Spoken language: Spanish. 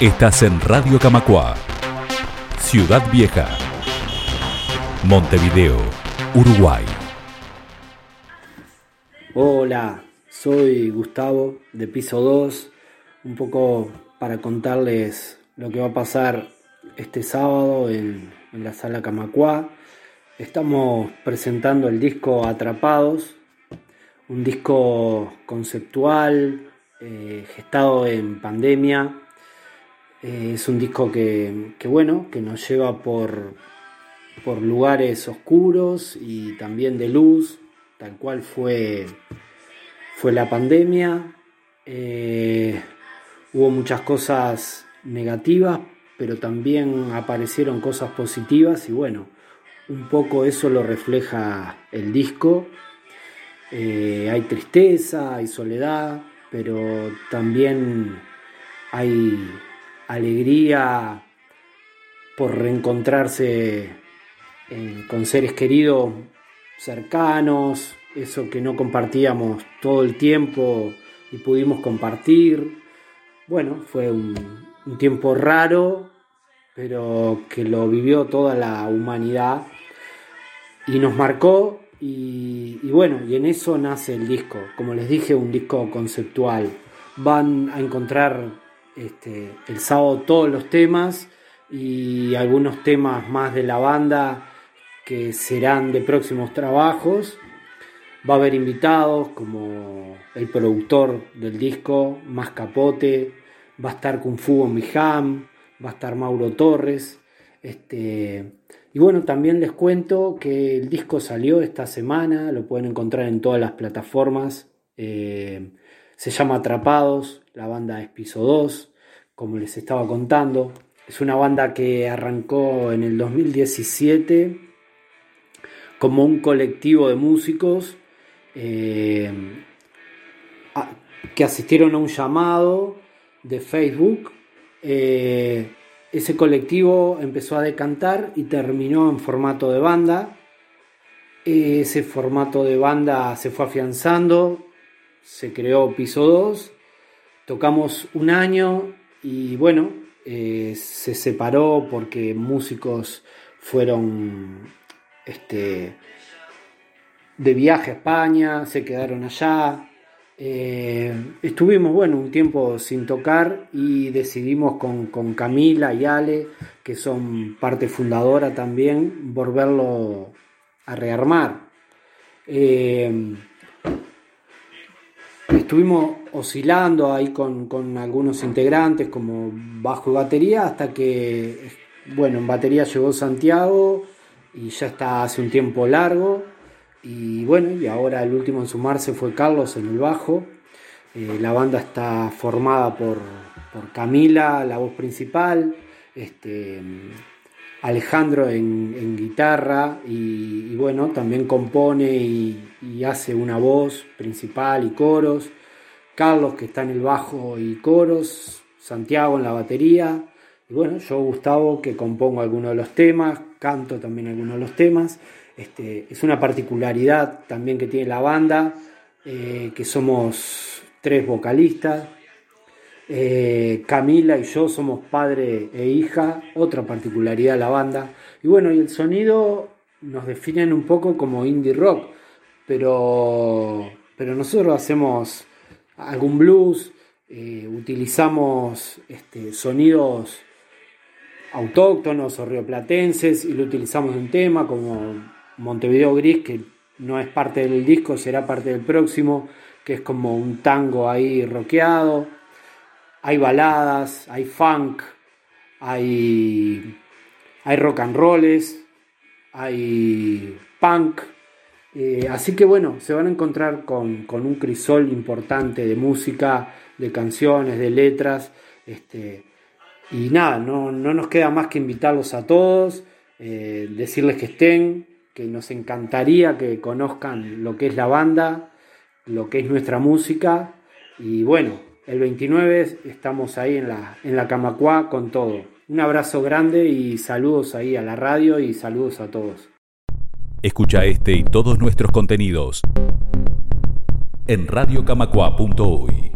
Estás en Radio Camacua, Ciudad Vieja, Montevideo, Uruguay. Hola, soy Gustavo de Piso 2, un poco para contarles lo que va a pasar este sábado en, la sala Camacua. Estamos presentando el disco Atrapados, un disco conceptual, eh, gestado en pandemia, eh, es un disco que, bueno, que nos lleva por, por lugares oscuros y también de luz, tal cual fue, fue la pandemia. Eh, hubo muchas cosas negativas, pero también aparecieron cosas positivas y bueno, un poco eso lo refleja el disco. Eh, hay tristeza, hay soledad, pero también hay alegría por reencontrarse eh, con seres queridos cercanos, eso que no compartíamos todo el tiempo y pudimos compartir. Bueno, fue un, tiempo raro, pero que lo vivió toda la humanidad y nos marcó y, y, bueno, y en eso nace el disco. Como les dije, un disco conceptual. Van a encontrar este, el sábado todos los temas y algunos temas más de la banda que serán de próximos trabajos. Va a haber invitados como el productor del disco, Más Capote, va a estar Kung Fu Mijam, va a estar Mauro Torres. Este, y bueno, también les cuento que el disco salió esta semana, lo pueden encontrar en todas las plataformas. Eh, se llama Atrapados, la banda es Piso 2, como les estaba contando. Es una banda que arrancó en el 2017 como un colectivo de músicos eh, que asistieron a un llamado de Facebook. Eh, ese colectivo empezó a decantar y terminó en formato de banda. Ese formato de banda se fue afianzando, se creó Piso 2, tocamos un año y bueno, eh, se separó porque músicos fueron este, de viaje a España, se quedaron allá. Eh, estuvimos, bueno, un tiempo sin tocar y decidimos con, Camila y Ale, que son parte fundadora también, volverlo a rearmar. Eh, estuvimos oscilando ahí con, algunos integrantes como bajo y batería hasta que, bueno, en batería llegó Santiago y ya está hace un tiempo largo. Y bueno, y ahora el último en sumarse fue Carlos en el bajo. Eh, la banda está formada por, Camila, la voz principal, este, Alejandro en, guitarra y, bueno, también compone y, hace una voz principal y coros. Carlos que está en el bajo y coros, Santiago en la batería. Y bueno, yo Gustavo que compongo algunos de los temas, canto también algunos de los temas. Este, es una particularidad también que tiene la banda, eh, que somos tres vocalistas, eh, Camila y yo somos padre e hija, otra particularidad de la banda. Y bueno, y el sonido nos definen un poco como indie rock, pero, pero nosotros hacemos algún blues, eh, utilizamos este, sonidos autóctonos o rioplatenses y lo utilizamos en tema como Montevideo Gris, que no es parte del disco, será parte del próximo, que es como un tango ahí rockeado hay baladas, hay funk, hay, hay rock and rolls, hay punk. Eh, así que bueno, se van a encontrar con, un crisol importante de música, de canciones, de letras. Este, y nada, no, nos queda más que invitarlos a todos, eh, decirles que estén, que nos encantaría que conozcan lo que es la banda, lo que es nuestra música. Y bueno, el 29 estamos ahí en la, en la Camacuá con todo. Un abrazo grande y saludos ahí a la radio y saludos a todos. Escucha este y todos nuestros contenidos en radiocamacua.uy.